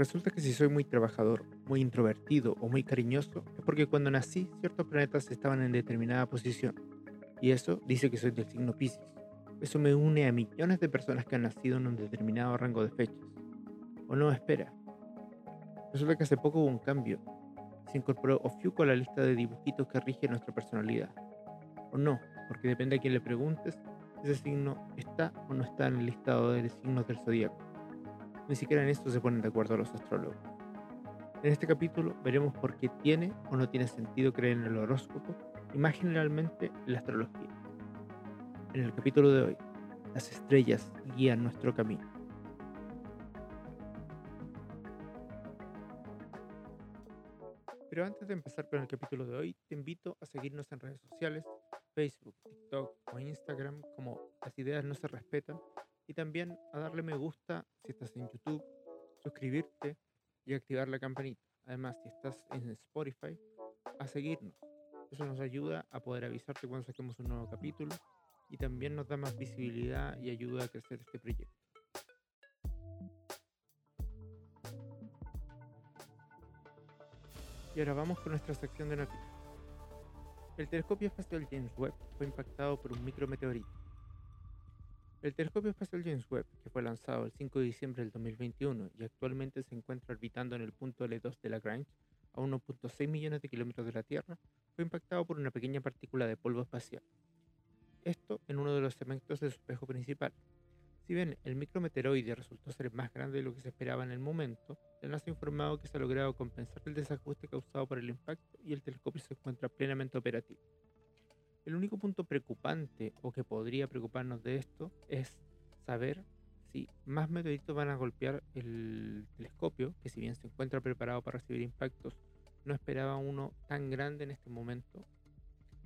Resulta que si soy muy trabajador, muy introvertido o muy cariñoso, es porque cuando nací ciertos planetas estaban en determinada posición. Y eso dice que soy del signo Pisces. Eso me une a millones de personas que han nacido en un determinado rango de fechas. O no, espera. Resulta que hace poco hubo un cambio. Se incorporó Ofiuco a la lista de dibujitos que rige nuestra personalidad. O no, porque depende a quién le preguntes, ese signo está o no está en el listado de signos del zodíaco. Ni siquiera en esto se ponen de acuerdo los astrólogos. En este capítulo veremos por qué tiene o no tiene sentido creer en el horóscopo y más generalmente en la astrología. En el capítulo de hoy, las estrellas guían nuestro camino. Pero antes de empezar con el capítulo de hoy, te invito a seguirnos en redes sociales, Facebook, TikTok o Instagram como Las Ideas No Se Respetan y también a darle me gusta si estás en YouTube, suscribirte y activar la campanita. Además, si estás en Spotify, a seguirnos. Eso nos ayuda a poder avisarte cuando saquemos un nuevo capítulo y también nos da más visibilidad y ayuda a crecer este proyecto. Y ahora vamos con nuestra sección de noticias. El telescopio espacial James Webb fue impactado por un micrometeorito. El telescopio espacial James Webb, que fue lanzado el 5 de diciembre del 2021 y actualmente se encuentra orbitando en el punto L2 de Lagrange, a 1.6 millones de kilómetros de la Tierra, fue impactado por una pequeña partícula de polvo espacial. Esto en uno de los segmentos de su espejo principal, si bien el micrometeoroide resultó ser más grande de lo que se esperaba en el momento, la NASA ha informado que se ha logrado compensar el desajuste causado por el impacto y el telescopio se encuentra plenamente operativo. El único punto preocupante o que podría preocuparnos de esto es saber si más meteoritos van a golpear el telescopio, que si bien se encuentra preparado para recibir impactos, no esperaba uno tan grande en este momento,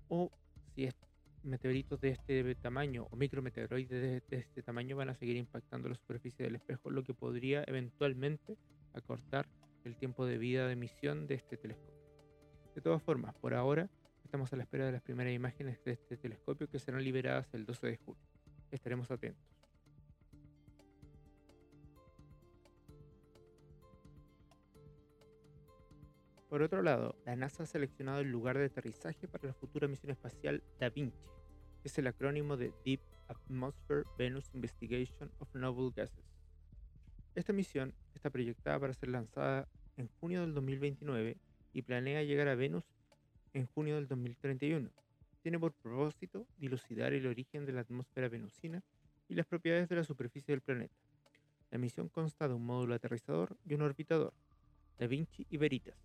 o si meteoritos de este tamaño o micrometeoroides de, este tamaño van a seguir impactando la superficie del espejo, lo que podría eventualmente acortar el tiempo de vida de emisión de este telescopio. De todas formas, por ahora estamos a la espera de las primeras imágenes de este telescopio que serán liberadas el 12 de julio. Estaremos atentos. Por otro lado, la NASA ha seleccionado el lugar de aterrizaje para la futura misión espacial Da Vinci, que es el acrónimo de Deep Atmosphere Venus Investigation of Noble Gases. Esta misión está proyectada para ser lanzada en junio del 2029 y planea llegar a Venus en junio del 2031. Tiene por propósito dilucidar el origen de la atmósfera venusina y las propiedades de la superficie del planeta. La misión consta de un módulo aterrizador y un orbitador, Da Vinci y Veritas.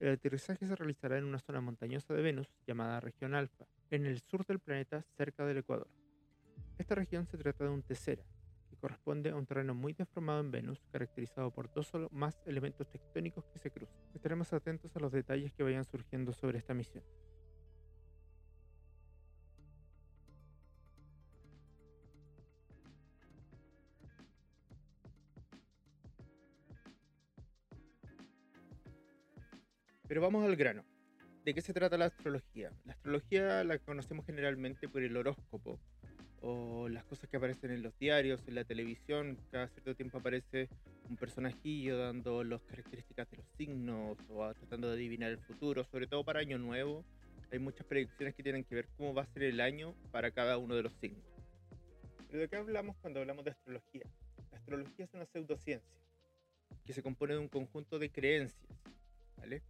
El aterrizaje se realizará en una zona montañosa de Venus llamada región Alfa, en el sur del planeta cerca del Ecuador. Esta región se trata de un tesera, corresponde a un terreno muy deformado en Venus, caracterizado por dos o más elementos tectónicos que se cruzan. Estaremos atentos a los detalles que vayan surgiendo sobre esta misión. Pero vamos al grano. ¿De qué se trata la astrología? La astrología la conocemos generalmente por el horóscopo o las cosas que aparecen en los diarios, en la televisión. Cada cierto tiempo aparece un personajillo dando las características de los signos o tratando de adivinar el futuro, sobre todo para Año Nuevo. Hay muchas predicciones que tienen que ver cómo va a ser el año para cada uno de los signos. Pero ¿de qué hablamos cuando hablamos de astrología? La astrología es una pseudociencia que se compone de un conjunto de creencias, ¿vale?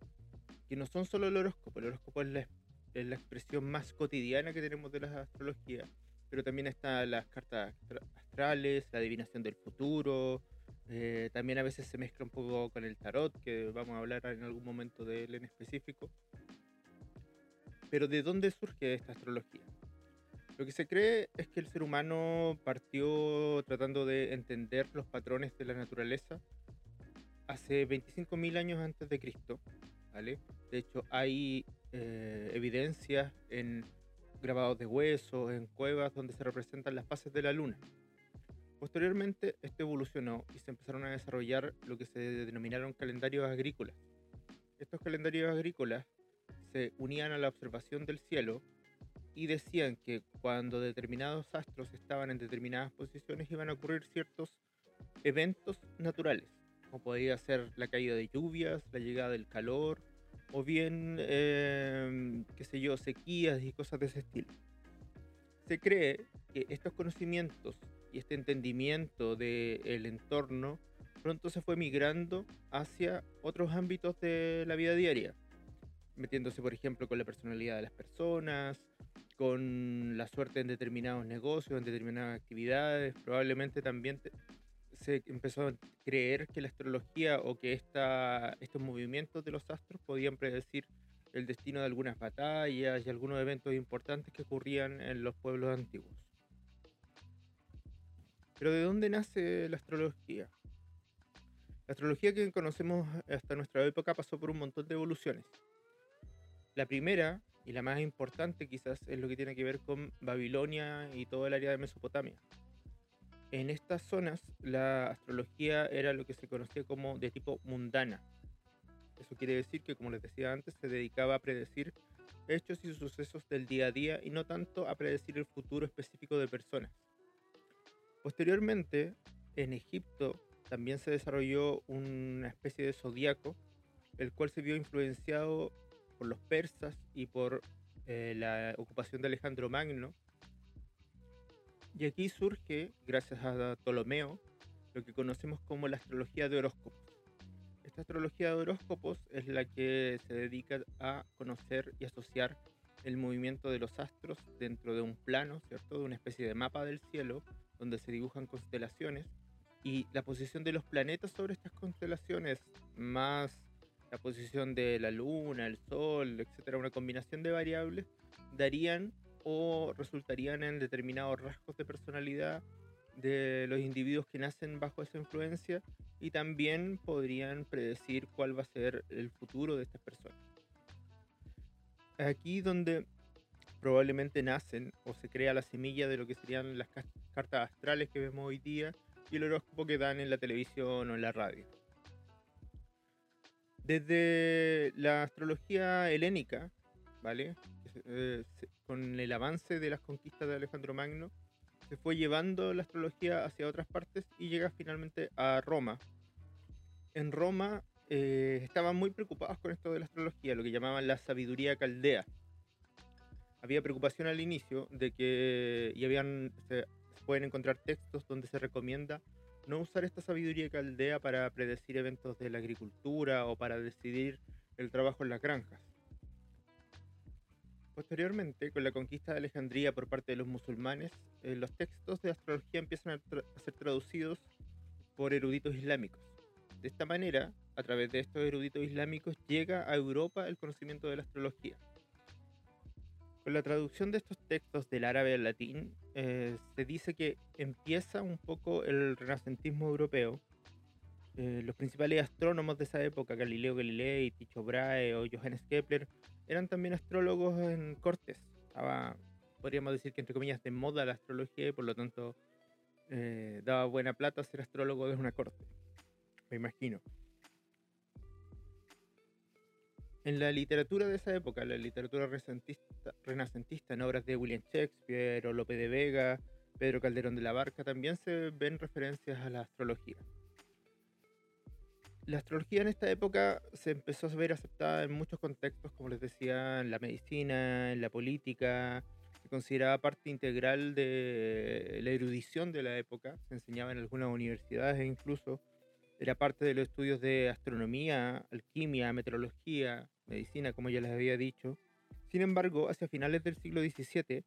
que no son solo el horóscopo, el horóscopo es la, expresión más cotidiana que tenemos de la astrología, pero también están las cartas astrales, la adivinación del futuro, eh, también a veces se mezcla un poco con el tarot, que vamos a hablar en algún momento de él en específico. Pero ¿de dónde surge esta astrología? Lo que se cree es que el ser humano partió tratando de entender los patrones de la naturaleza hace 25.000 años antes de Cristo, ¿vale? De hecho, hay eh, evidencias en grabados de huesos, en cuevas donde se representan las fases de la luna. Posteriormente, esto evolucionó y se empezaron a desarrollar lo que se denominaron calendarios agrícolas. Estos calendarios agrícolas se unían a la observación del cielo y decían que cuando determinados astros estaban en determinadas posiciones iban a ocurrir ciertos eventos naturales. como podría ser la caída de lluvias, la llegada del calor, o bien, em, qué sé yo, sequías y cosas de ese estilo. Se cree que estos conocimientos y este entendimiento del entorno pronto se fue migrando hacia otros ámbitos de la vida diaria, metiéndose, por ejemplo, con la personalidad de las personas, con la suerte en determinados negocios, en determinadas actividades. Probablemente también se empezó a creer que la astrología o que esta, estos movimientos de los astros podían predecir el destino de algunas batallas y algunos eventos importantes que ocurrían en los pueblos antiguos. Pero ¿de dónde nace la astrología? La astrología que conocemos hasta nuestra época pasó por un montón de evoluciones. La primera y la más importante quizás es lo que tiene que ver con Babilonia y todo el área de Mesopotamia. En estas zonas la astrología era lo que se conocía como de tipo mundana. Eso quiere decir que, como les decía antes, se dedicaba a predecir hechos y sucesos del día a día y no tanto a predecir el futuro específico de personas. Posteriormente, en Egipto también se desarrolló una especie de zodiaco, el cual se vio influenciado por los persas y por eh, la ocupación de Alejandro Magno. Y aquí surge, gracias a Ptolomeo, lo que conocemos como la astrología de horóscopos. Esta astrología de horóscopos es la que se dedica a conocer y asociar el movimiento de los astros dentro de un plano, ¿cierto? De una especie de mapa del cielo donde se dibujan constelaciones y la posición de los planetas sobre estas constelaciones, más la posición de la luna, el sol, etcétera, una combinación de variables, darían o resultarían en determinados rasgos de personalidad de los individuos que nacen bajo esa influencia y también podrían predecir cuál va a ser el futuro de estas personas. Aquí donde probablemente nacen o se crea la semilla de lo que serían las cartas astrales que vemos hoy día y el horóscopo que dan en la televisión o en la radio. Desde la astrología helénica, ¿vale? Eh, con el avance de las conquistas de Alejandro Magno, se fue llevando la astrología hacia otras partes y llega finalmente a Roma. En Roma eh, estaban muy preocupados con esto de la astrología, lo que llamaban la sabiduría caldea. Había preocupación al inicio de que y habían, pueden encontrar textos donde se recomienda no usar esta sabiduría caldea para predecir eventos de la agricultura o para decidir el trabajo en las granjas. Posteriormente, con la conquista de Alejandría por parte de los musulmanes, eh, los textos de astrología empiezan a, ser traducidos por eruditos islámicos. De esta manera, a través de estos eruditos islámicos, llega a Europa el conocimiento de la astrología. Con la traducción de estos textos del árabe al latín, eh, se dice que empieza un poco el renacentismo europeo. Eh, los principales astrónomos de esa época, Galileo Galilei, Tycho Brahe o Johannes Kepler, eran también astrólogos en cortes. Estaba, podríamos decir que entre comillas, de moda la astrología y por lo tanto eh, daba buena plata ser astrólogo de una corte. Me imagino en la literatura de esa época, la literatura renacentista, en obras de William Shakespeare o Lope de Vega, Pedro Calderón de la Barca, también se ven referencias a la astrología. La astrología en esta época se empezó a ver aceptada en muchos contextos, como les decía, en la medicina, en la política, se consideraba parte integral de la erudición de la época, se enseñaba en algunas universidades e incluso era parte de los estudios de astronomía, alquimia, meteorología, medicina, como ya les había dicho. Sin embargo, hacia finales del siglo XVII,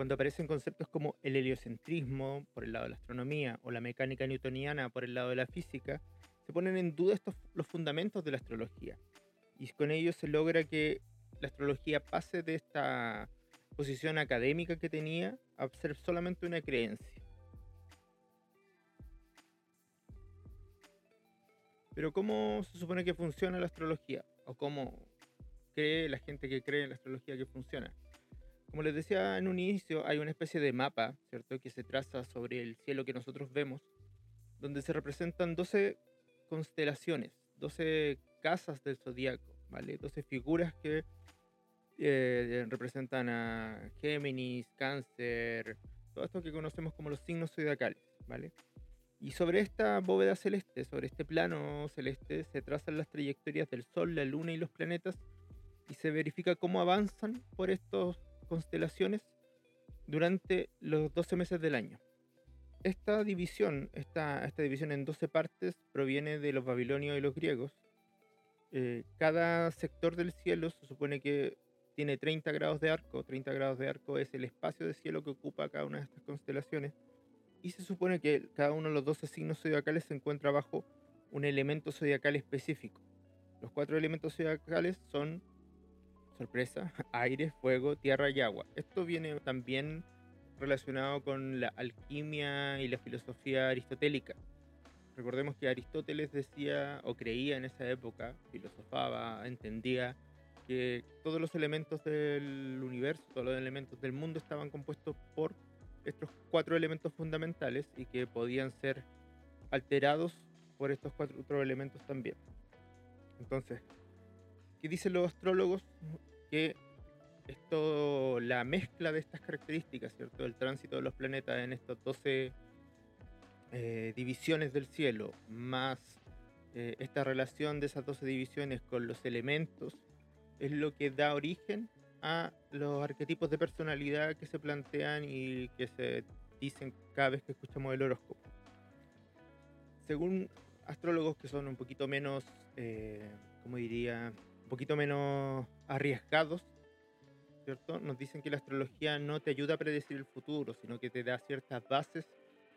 cuando aparecen conceptos como el heliocentrismo por el lado de la astronomía o la mecánica newtoniana por el lado de la física, se ponen en duda estos, los fundamentos de la astrología. Y con ello se logra que la astrología pase de esta posición académica que tenía a ser solamente una creencia. Pero ¿cómo se supone que funciona la astrología? ¿O cómo cree la gente que cree en la astrología que funciona? Como les decía en un inicio, hay una especie de mapa, ¿cierto? Que se traza sobre el cielo que nosotros vemos, donde se representan 12 constelaciones, 12 casas del zodiaco, ¿vale? 12 figuras que eh, representan a Géminis, Cáncer, todo esto que conocemos como los signos zodiacales, ¿vale? Y sobre esta bóveda celeste, sobre este plano celeste, se trazan las trayectorias del Sol, la Luna y los planetas y se verifica cómo avanzan por estas constelaciones durante los 12 meses del año. Esta división, esta, división en 12 partes proviene de los babilonios y los griegos. Eh, cada sector del cielo se supone que tiene 30 grados de arco. 30 grados de arco es el espacio de cielo que ocupa cada una de estas constelaciones y se supone que cada uno de los 12 signos zodiacales se encuentra bajo un elemento zodiacal específico. Los cuatro elementos zodiacales son, sorpresa, aire, fuego, tierra y agua. Esto viene también relacionado con la alquimia y la filosofía aristotélica. Recordemos que Aristóteles decía o creía en esa época, filosofaba, entendía que todos los elementos del universo, todos los elementos del mundo estaban compuestos por estos cuatro elementos fundamentales y que podían ser alterados por estos cuatro otros elementos también. Entonces, ¿qué dicen los astrólogos? Que esto, la mezcla de estas características, ¿cierto? El tránsito de los planetas en estas 12 eh, divisiones del cielo, más eh, esta relación de esas 12 divisiones con los elementos, es lo que da origen a los arquetipos de personalidad que se plantean y que se dicen cada vez que escuchamos el horóscopo. Según astrólogos que son un poquito menos, eh, como diría, poquito menos arriesgados, ¿cierto? Nos dicen que la astrología no te ayuda a predecir el futuro, sino que te da ciertas bases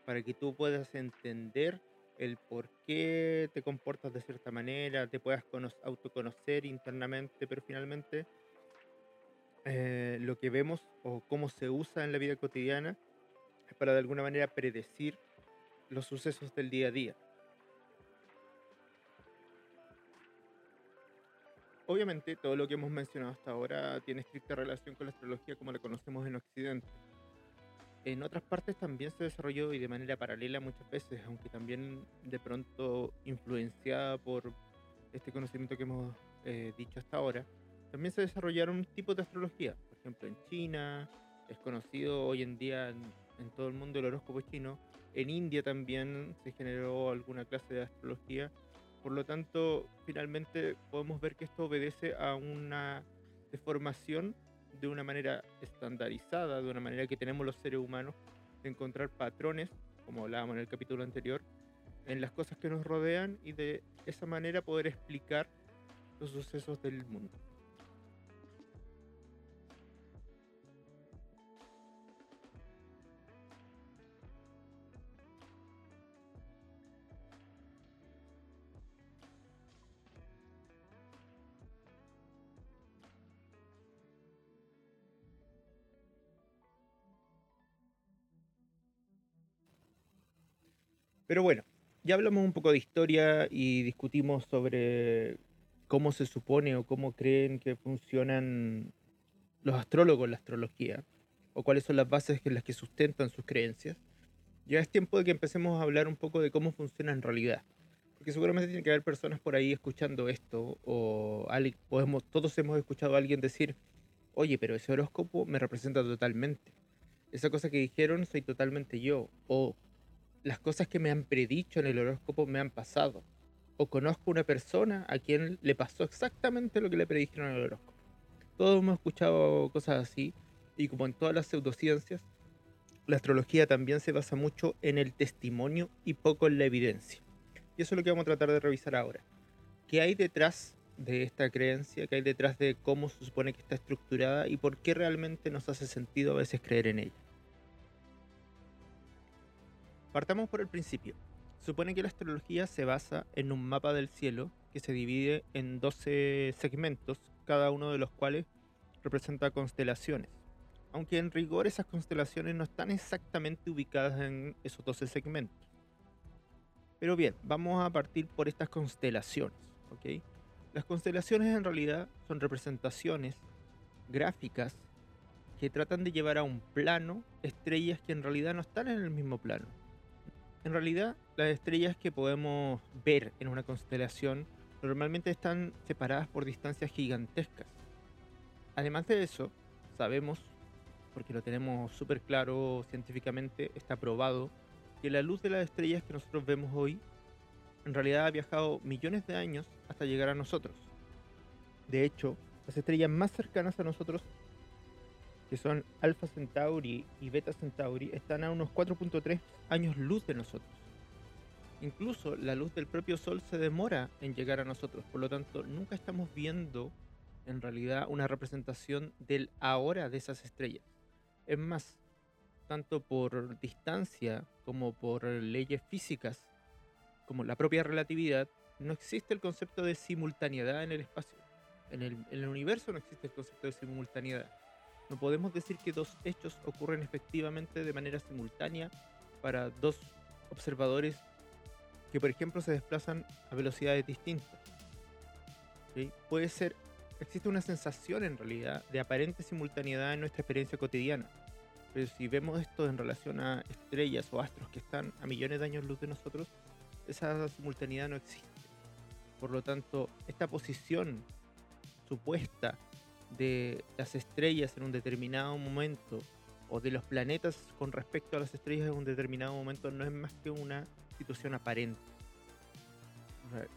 para que tú puedas entender el por qué te comportas de cierta manera, te puedas autoconocer internamente, pero finalmente eh, lo que vemos o cómo se usa en la vida cotidiana es para de alguna manera predecir los sucesos del día a día. Obviamente todo lo que hemos mencionado hasta ahora tiene estricta relación con la astrología como la conocemos en Occidente. En otras partes también se desarrolló y de manera paralela muchas veces, aunque también de pronto influenciada por este conocimiento que hemos eh, dicho hasta ahora, también se desarrollaron tipos de astrología. Por ejemplo, en China, es conocido hoy en día en, todo el mundo el horóscopo chino. En India también se generó alguna clase de astrología. Por lo tanto, finalmente podemos ver que esto obedece a una deformación de una manera estandarizada, de una manera que tenemos los seres humanos, de encontrar patrones, como hablábamos en el capítulo anterior, en las cosas que nos rodean y de esa manera poder explicar los sucesos del mundo. Pero bueno, ya hablamos un poco de historia y discutimos sobre cómo se supone o cómo creen que funcionan los astrólogos la astrología, o cuáles son las bases en las que sustentan sus creencias. Ya es tiempo de que empecemos a hablar un poco de cómo funciona en realidad. Porque seguramente tiene que haber personas por ahí escuchando esto, o podemos, todos hemos escuchado a alguien decir, oye, pero ese horóscopo me representa totalmente. Esa cosa que dijeron soy totalmente yo. O las cosas que me han predicho en el horóscopo me han pasado. O conozco una persona a quien le pasó exactamente lo que le predijeron en el horóscopo. Todos hemos escuchado cosas así. Y como en todas las pseudociencias, la astrología también se basa mucho en el testimonio y poco en la evidencia. Y eso es lo que vamos a tratar de revisar ahora. ¿Qué hay detrás de esta creencia? ¿Qué hay detrás de cómo se supone que está estructurada? ¿Y por qué realmente nos hace sentido a veces creer en ella? Partamos por el principio. Supone que la astrología se basa en un mapa del cielo que se divide en 12 segmentos, cada uno de los cuales representa constelaciones. Aunque en rigor esas constelaciones no están exactamente ubicadas en esos 12 segmentos. Pero bien, vamos a partir por estas constelaciones. ¿ok? Las constelaciones en realidad son representaciones gráficas que tratan de llevar a un plano estrellas que en realidad no están en el mismo plano en realidad, las estrellas que podemos ver en una constelación normalmente están separadas por distancias gigantescas. Además de eso, sabemos, porque lo tenemos súper claro científicamente, está probado, que la luz de las estrellas que nosotros vemos hoy en realidad ha viajado millones de años hasta llegar a nosotros. De hecho, las estrellas más cercanas a nosotros, que son Alpha Centauri y Beta Centauri, están a unos 4.3 años luz de nosotros. Incluso la luz del propio Sol se demora en llegar a nosotros, por lo tanto nunca estamos viendo en realidad una representación del ahora de esas estrellas. Es más, tanto por distancia como por leyes físicas, como la propia relatividad, no existe el concepto de simultaneidad en el espacio. En el, universo no existe el concepto de simultaneidad. No podemos decir que dos hechos ocurren efectivamente de manera simultánea para dos observadores que, por ejemplo, se desplazan a velocidades distintas. Puede ser, existe una sensación en realidad de aparente simultaneidad en nuestra experiencia cotidiana pero si vemos esto en relación a estrellas o astros que están a millones de años luz de nosotros, esa simultaneidad no existe. Por lo tanto, esta posición supuesta de las estrellas en un determinado momento o de los planetas con respecto a las estrellas en un determinado momento no es más que una situación aparente.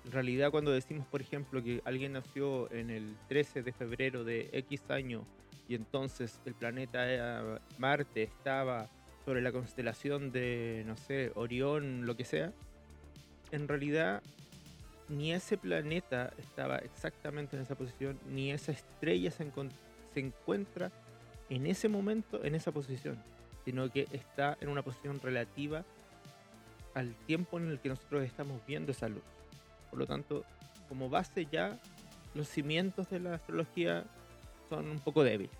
En realidad cuando decimos, por ejemplo, que alguien nació en el 13 de febrero de X año y entonces el planeta Marte estaba sobre la constelación de, no sé, Orión, lo que sea, en realidad ni ese planeta estaba exactamente en esa posición, ni esa estrella se, encuentra en ese momento en esa posición, sino que está en una posición relativa al tiempo en el que nosotros estamos viendo esa luz. Por lo tanto, como base ya, los cimientos de la astrología son un poco débiles.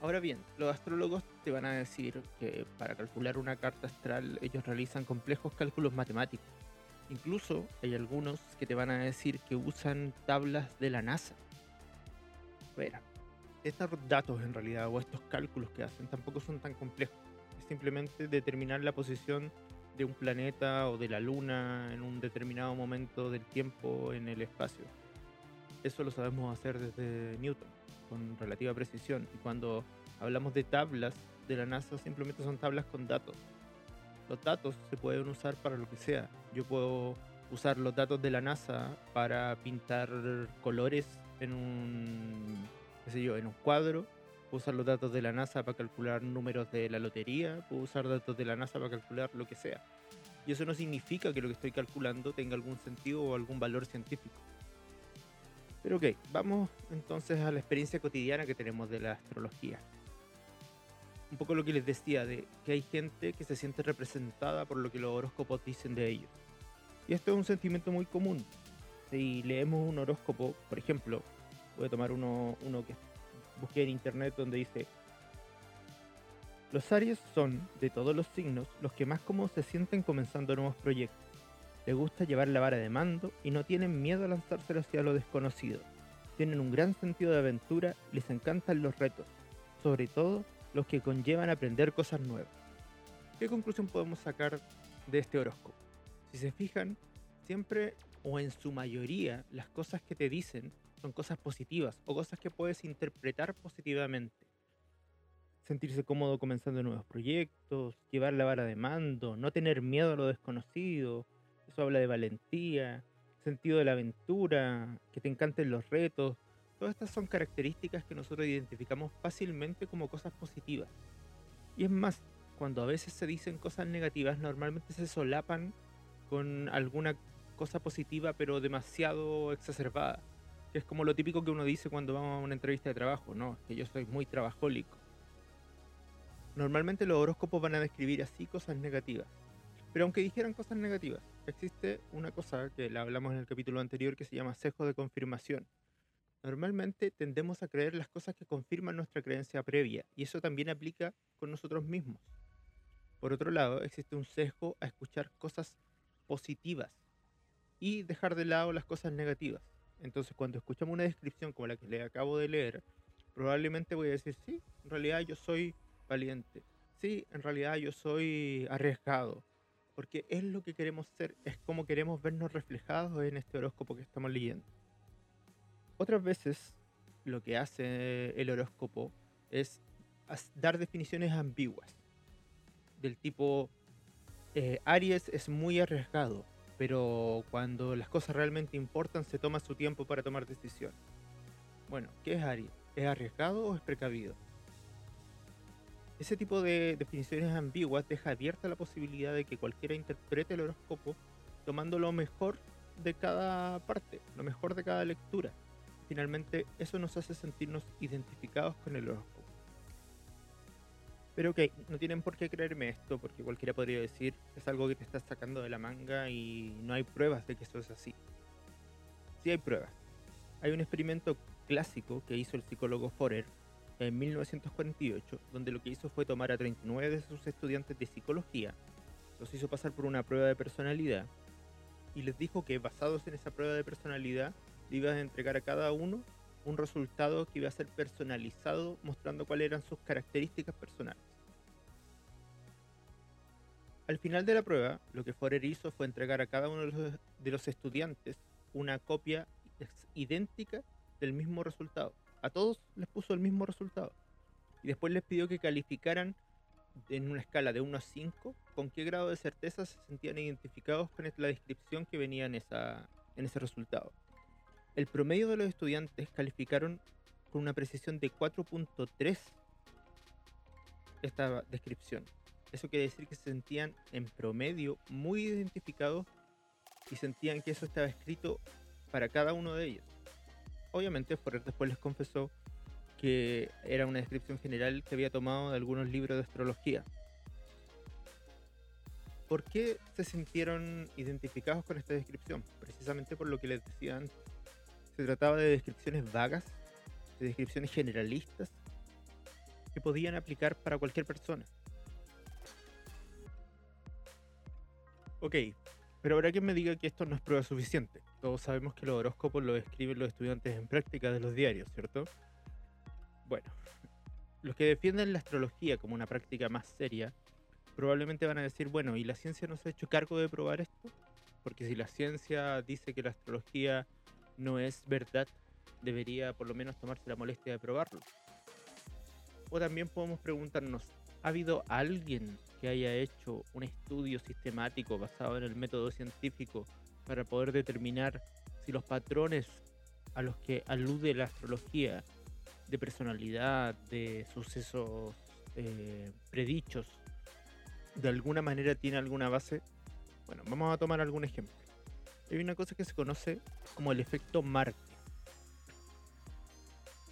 Ahora bien, los astrólogos te van a decir que para calcular una carta astral ellos realizan complejos cálculos matemáticos. Incluso hay algunos que te van a decir que usan tablas de la NASA. Bueno, estos datos en realidad o estos cálculos que hacen tampoco son tan complejos. Es simplemente determinar la posición de un planeta o de la luna en un determinado momento del tiempo en el espacio. Eso lo sabemos hacer desde Newton, con relativa precisión. Y cuando hablamos de tablas de la NASA, simplemente son tablas con datos. Los datos se pueden usar para lo que sea. Yo puedo usar los datos de la NASA para pintar colores en un, qué sé yo, en un cuadro. Puedo usar los datos de la NASA para calcular números de la lotería. Puedo usar datos de la NASA para calcular lo que sea. Y eso no significa que lo que estoy calculando tenga algún sentido o algún valor científico. Pero ok, vamos entonces a la experiencia cotidiana que tenemos de la astrología. Un poco lo que les decía, de que hay gente que se siente representada por lo que los horóscopos dicen de ellos. Y esto es un sentimiento muy común. Si leemos un horóscopo, por ejemplo, voy a tomar uno, uno que busqué en internet donde dice, los Aries son, de todos los signos, los que más cómodos se sienten comenzando nuevos proyectos les gusta llevar la vara de mando y no tienen miedo a lanzarse hacia lo desconocido. Tienen un gran sentido de aventura y les encantan los retos, sobre todo los que conllevan aprender cosas nuevas. ¿Qué conclusión podemos sacar de este horóscopo? Si se fijan, siempre o en su mayoría las cosas que te dicen son cosas positivas o cosas que puedes interpretar positivamente. Sentirse cómodo comenzando nuevos proyectos, llevar la vara de mando, no tener miedo a lo desconocido, eso habla de valentía, sentido de la aventura, que te encanten los retos. Todas estas son características que nosotros identificamos fácilmente como cosas positivas. Y es más, cuando a veces se dicen cosas negativas, normalmente se solapan con alguna cosa positiva, pero demasiado exacerbada. Que es como lo típico que uno dice cuando vamos a una entrevista de trabajo, no, que yo soy muy trabajólico. Normalmente los horóscopos van a describir así cosas negativas. Pero aunque dijeran cosas negativas, existe una cosa que la hablamos en el capítulo anterior que se llama sesgo de confirmación. Normalmente tendemos a creer las cosas que confirman nuestra creencia previa y eso también aplica con nosotros mismos. Por otro lado, existe un sesgo a escuchar cosas positivas y dejar de lado las cosas negativas. Entonces, cuando escuchamos una descripción como la que le acabo de leer, probablemente voy a decir, sí, en realidad yo soy valiente. Sí, en realidad yo soy arriesgado porque es lo que queremos ser, es como queremos vernos reflejados en este horóscopo que estamos leyendo. Otras veces lo que hace el horóscopo es dar definiciones ambiguas. del tipo eh, Aries es muy arriesgado, pero cuando las cosas realmente importan se toma su tiempo para tomar decisiones. Bueno, ¿qué es Aries? ¿Es arriesgado o es precavido? Ese tipo de definiciones ambiguas deja abierta la posibilidad de que cualquiera interprete el horóscopo tomando lo mejor de cada parte, lo mejor de cada lectura. Finalmente, eso nos hace sentirnos identificados con el horóscopo. Pero ok, no tienen por qué creerme esto, porque cualquiera podría decir es algo que te estás sacando de la manga y no hay pruebas de que eso es así. Sí hay pruebas. Hay un experimento clásico que hizo el psicólogo Forer en 1948, donde lo que hizo fue tomar a 39 de sus estudiantes de psicología, los hizo pasar por una prueba de personalidad y les dijo que basados en esa prueba de personalidad le iba a entregar a cada uno un resultado que iba a ser personalizado mostrando cuáles eran sus características personales. Al final de la prueba, lo que Forer hizo fue entregar a cada uno de los estudiantes una copia idéntica del mismo resultado. A todos les puso el mismo resultado. Y después les pidió que calificaran en una escala de 1 a 5 con qué grado de certeza se sentían identificados con la descripción que venía en, esa, en ese resultado. El promedio de los estudiantes calificaron con una precisión de 4.3 esta descripción. Eso quiere decir que se sentían en promedio muy identificados y sentían que eso estaba escrito para cada uno de ellos. Obviamente, Forer después les confesó que era una descripción general que había tomado de algunos libros de astrología. ¿Por qué se sintieron identificados con esta descripción? Precisamente por lo que les decía antes. Se trataba de descripciones vagas, de descripciones generalistas, que podían aplicar para cualquier persona. Ok, pero habrá quien me diga que esto no es prueba suficiente. Todos sabemos que los horóscopos los escriben los estudiantes en práctica de los diarios, ¿cierto? Bueno, los que defienden la astrología como una práctica más seria, probablemente van a decir, bueno, ¿y la ciencia no se ha hecho cargo de probar esto? Porque si la ciencia dice que la astrología no es verdad, debería por lo menos tomarse la molestia de probarlo. O también podemos preguntarnos, ¿ha habido alguien que haya hecho un estudio sistemático basado en el método científico para poder determinar si los patrones a los que alude la astrología de personalidad, de sucesos eh, predichos, de alguna manera tiene alguna base? Bueno, vamos a tomar algún ejemplo hay una cosa que se conoce como el efecto Marte.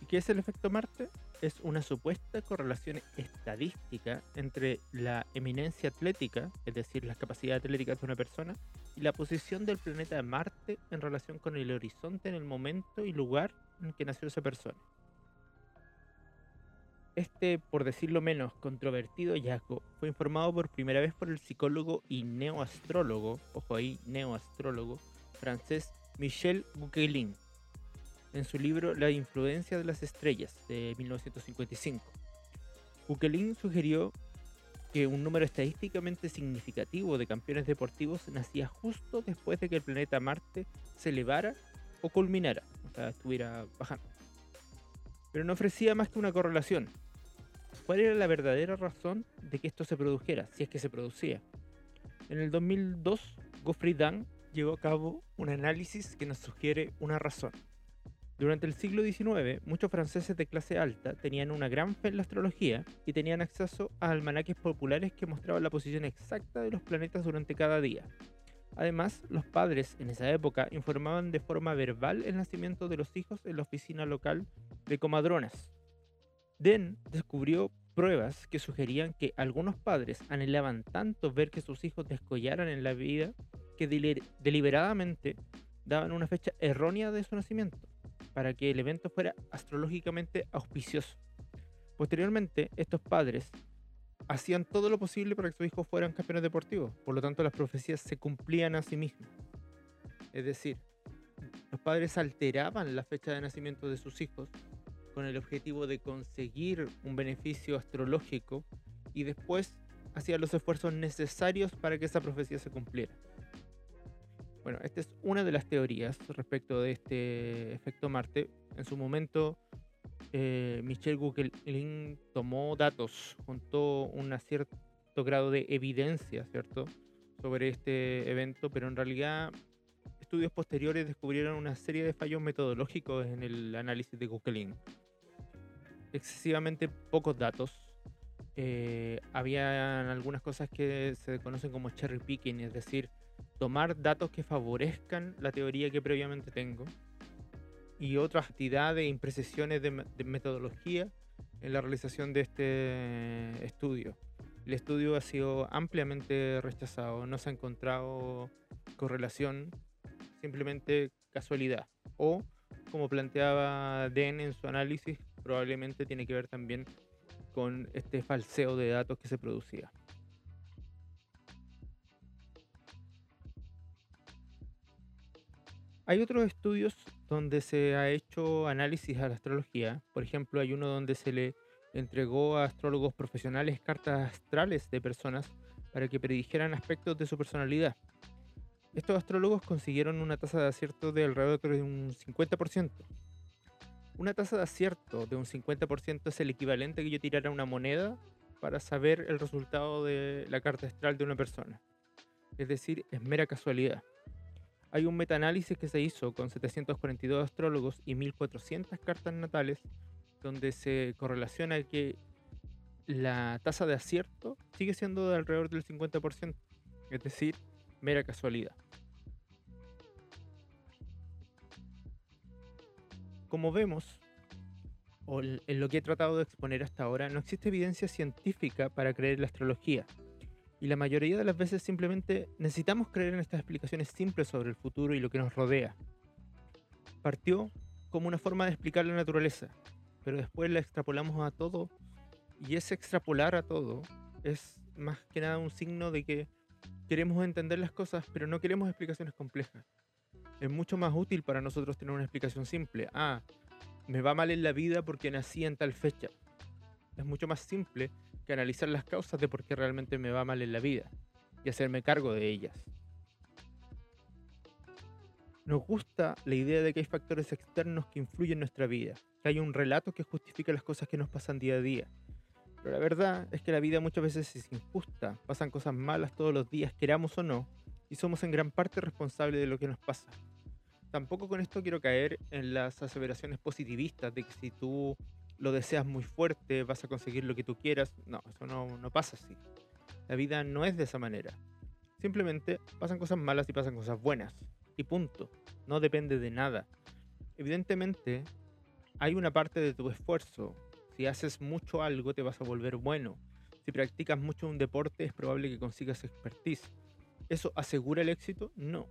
¿Y qué es el efecto Marte? Es una supuesta correlación estadística entre la eminencia atlética, es decir, las capacidades atléticas de una persona, y la posición del planeta Marte en relación con el horizonte en el momento y lugar en que nació esa persona. Este, por decirlo menos, controvertido hallazgo fue informado por primera vez por el psicólogo y neoastrólogo, ojo ahí, neoastrólogo, francés Michel Bouquelin, en su libro La influencia de las estrellas de 1955. Bouquelin sugirió que un número estadísticamente significativo de campeones deportivos nacía justo después de que el planeta Marte se elevara o culminara, o sea, estuviera bajando. Pero no ofrecía más que una correlación. ¿Cuál era la verdadera razón de que esto se produjera, si es que se producía? En el 2002, Geoffrey Dan llevó a cabo un análisis que nos sugiere una razón. Durante el siglo XIX, muchos franceses de clase alta tenían una gran fe en la astrología y tenían acceso a almanaques populares que mostraban la posición exacta de los planetas durante cada día. Además, los padres en esa época informaban de forma verbal el nacimiento de los hijos en la oficina local de comadronas. Den descubrió pruebas que sugerían que algunos padres anhelaban tanto ver que sus hijos descollaran en la vida que deliberadamente daban una fecha errónea de su nacimiento para que el evento fuera astrológicamente auspicioso. Posteriormente, estos padres hacían todo lo posible para que sus hijos fueran campeones deportivos, por lo tanto las profecías se cumplían a sí mismas. Es decir, los padres alteraban la fecha de nacimiento de sus hijos con el objetivo de conseguir un beneficio astrológico y después hacían los esfuerzos necesarios para que esa profecía se cumpliera. Bueno, esta es una de las teorías respecto de este efecto Marte. En su momento, eh, Michel Guggenheim tomó datos, juntó un cierto grado de evidencia, ¿cierto? Sobre este evento, pero en realidad estudios posteriores descubrieron una serie de fallos metodológicos en el análisis de Kukelin. Excesivamente pocos datos. Eh, habían algunas cosas que se conocen como cherry picking, es decir, tomar datos que favorezcan la teoría que previamente tengo y otra cantidad de imprecisiones de, metodología en la realización de este estudio. El estudio ha sido ampliamente rechazado, no se ha encontrado correlación, simplemente casualidad. O, como planteaba Den en su análisis, probablemente tiene que ver también con este falseo de datos que se producía. Hay otros estudios donde se ha hecho análisis a la astrología. Por ejemplo, hay uno donde se le entregó a astrólogos profesionales cartas astrales de personas para que predijeran aspectos de su personalidad. Estos astrólogos consiguieron una tasa de acierto de alrededor de un 50%. Una tasa de acierto de un 50% es el equivalente a que yo tirara una moneda para saber el resultado de la carta astral de una persona. Es decir, es mera casualidad. Hay un metaanálisis que se hizo con 742 astrólogos y 1400 cartas natales, donde se correlaciona que la tasa de acierto sigue siendo de alrededor del 50%, es decir, mera casualidad. Como vemos, o en lo que he tratado de exponer hasta ahora, no existe evidencia científica para creer la astrología. Y la mayoría de las veces simplemente necesitamos creer en estas explicaciones simples sobre el futuro y lo que nos rodea. Partió como una forma de explicar la naturaleza, pero después la extrapolamos a todo y ese extrapolar a todo es más que nada un signo de que queremos entender las cosas, pero no queremos explicaciones complejas. Es mucho más útil para nosotros tener una explicación simple. Ah, me va mal en la vida porque nací en tal fecha. Es mucho más simple analizar las causas de por qué realmente me va mal en la vida y hacerme cargo de ellas. Nos gusta la idea de que hay factores externos que influyen en nuestra vida, que hay un relato que justifica las cosas que nos pasan día a día. Pero la verdad es que la vida muchas veces es injusta, pasan cosas malas todos los días, queramos o no, y somos en gran parte responsables de lo que nos pasa. Tampoco con esto quiero caer en las aseveraciones positivistas de que si tú lo deseas muy fuerte, vas a conseguir lo que tú quieras. No, eso no, no pasa así. La vida no es de esa manera. Simplemente pasan cosas malas y pasan cosas buenas. Y punto. No depende de nada. Evidentemente, hay una parte de tu esfuerzo. Si haces mucho algo, te vas a volver bueno. Si practicas mucho un deporte, es probable que consigas expertise. ¿Eso asegura el éxito? No.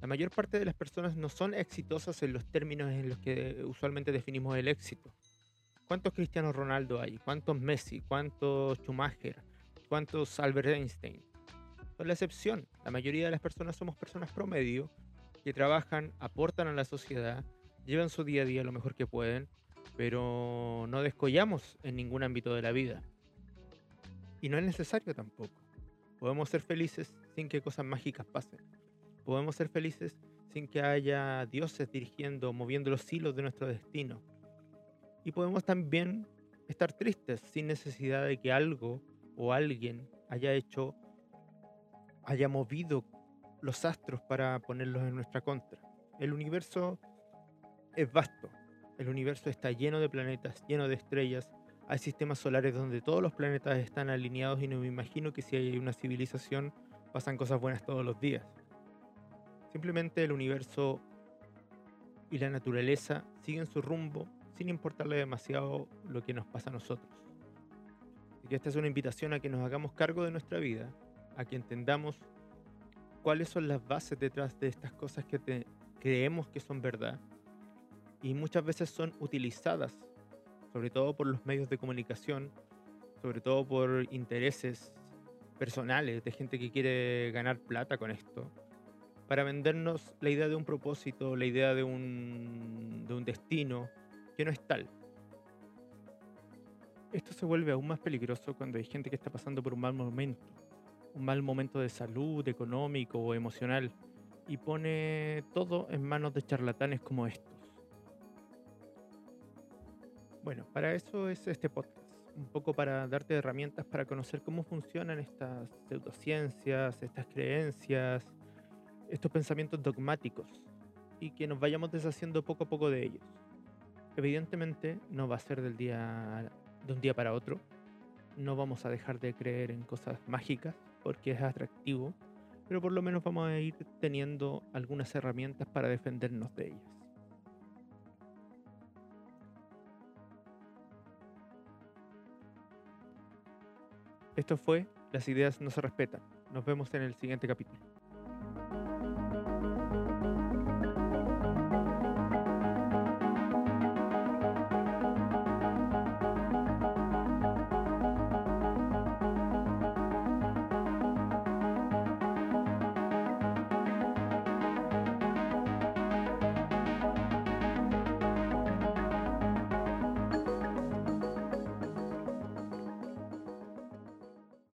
La mayor parte de las personas no son exitosas en los términos en los que usualmente definimos el éxito. ¿Cuántos Cristiano Ronaldo hay? ¿Cuántos Messi? ¿Cuántos Schumacher? ¿Cuántos Albert Einstein? Son la excepción. La mayoría de las personas somos personas promedio que trabajan, aportan a la sociedad, llevan su día a día lo mejor que pueden, pero no descollamos en ningún ámbito de la vida. Y no es necesario tampoco. Podemos ser felices sin que cosas mágicas pasen. Podemos ser felices sin que haya dioses dirigiendo, moviendo los hilos de nuestro destino. Y podemos también estar tristes sin necesidad de que algo o alguien haya hecho, haya movido los astros para ponerlos en nuestra contra. El universo es vasto. El universo está lleno de planetas, lleno de estrellas. Hay sistemas solares donde todos los planetas están alineados y no me imagino que si hay una civilización pasan cosas buenas todos los días. Simplemente el universo y la naturaleza siguen su rumbo sin importarle demasiado lo que nos pasa a nosotros. Así esta es una invitación a que nos hagamos cargo de nuestra vida, a que entendamos cuáles son las bases detrás de estas cosas que creemos que son verdad y muchas veces son utilizadas, sobre todo por los medios de comunicación, sobre todo por intereses personales de gente que quiere ganar plata con esto para vendernos la idea de un propósito, la idea de un, de un destino que no es tal. Esto se vuelve aún más peligroso cuando hay gente que está pasando por un mal momento, un mal momento de salud, económico o emocional, y pone todo en manos de charlatanes como estos. Bueno, para eso es este podcast, un poco para darte herramientas para conocer cómo funcionan estas pseudociencias, estas creencias, estos pensamientos dogmáticos y que nos vayamos deshaciendo poco a poco de ellos. Evidentemente no va a ser del día de un día para otro. No vamos a dejar de creer en cosas mágicas porque es atractivo, pero por lo menos vamos a ir teniendo algunas herramientas para defendernos de ellas. Esto fue Las ideas no se respetan. Nos vemos en el siguiente capítulo.